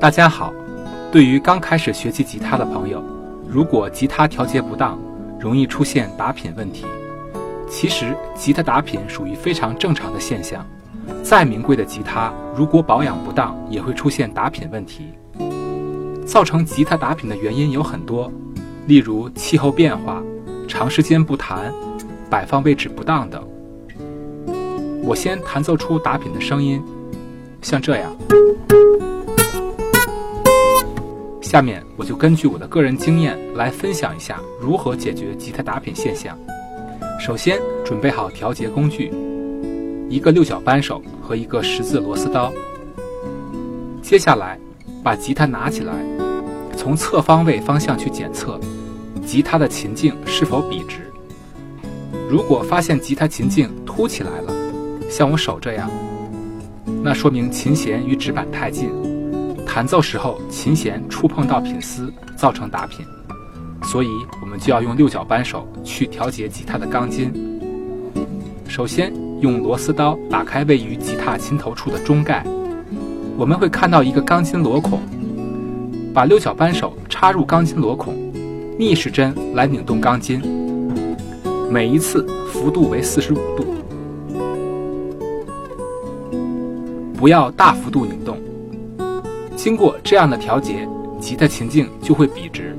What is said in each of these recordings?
大家好，对于刚开始学习吉他的朋友，如果吉他调节不当，容易出现打品问题。其实，吉他打品属于非常正常的现象。再名贵的吉他，如果保养不当，也会出现打品问题。造成吉他打品的原因有很多，例如气候变化、长时间不弹、摆放位置不当等。我先弹奏出打品的声音，像这样。下面我就根据我的个人经验来分享一下如何解决吉他打品现象。首先准备好调节工具，一个六角扳手和一个十字螺丝刀。接下来把吉他拿起来，从侧方位方向去检测吉他的琴颈是否笔直。如果发现吉他琴颈凸起来了，像我手这样，那说明琴弦与指板太近。弹奏时候，琴弦触碰到品丝，造成打品，所以我们就要用六角扳手去调节吉他的钢筋。首先，用螺丝刀打开位于吉他琴头处的中盖，我们会看到一个钢筋螺孔，把六角扳手插入钢筋螺孔，逆时针来拧动钢筋，每一次幅度为四十五度，不要大幅度拧动。经过这样的调节，吉他琴颈就会笔直，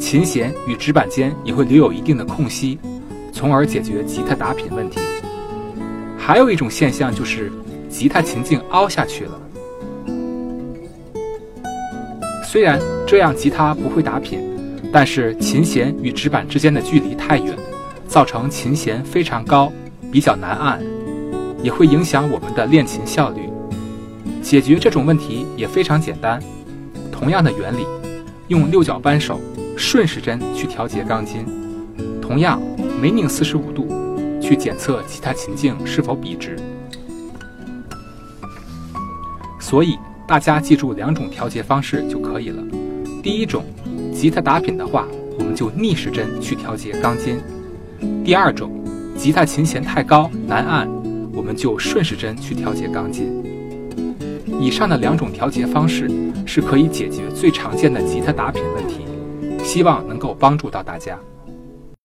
琴弦与指板间也会留有一定的空隙，从而解决吉他打品问题。还有一种现象就是吉他琴颈凹下去了，虽然这样吉他不会打品，但是琴弦与指板之间的距离太远，造成琴弦非常高，比较难按，也会影响我们的练琴效率。解决这种问题也非常简单，同样的原理，用六角扳手顺时针去调节钢筋，同样每拧四十五度去检测其他琴颈是否笔直。所以大家记住两种调节方式就可以了。第一种，吉他打品的话，我们就逆时针去调节钢筋；第二种，吉他琴弦太高难按，我们就顺时针去调节钢筋。以上的两种调节方式是可以解决最常见的吉他打品问题，希望能够帮助到大家。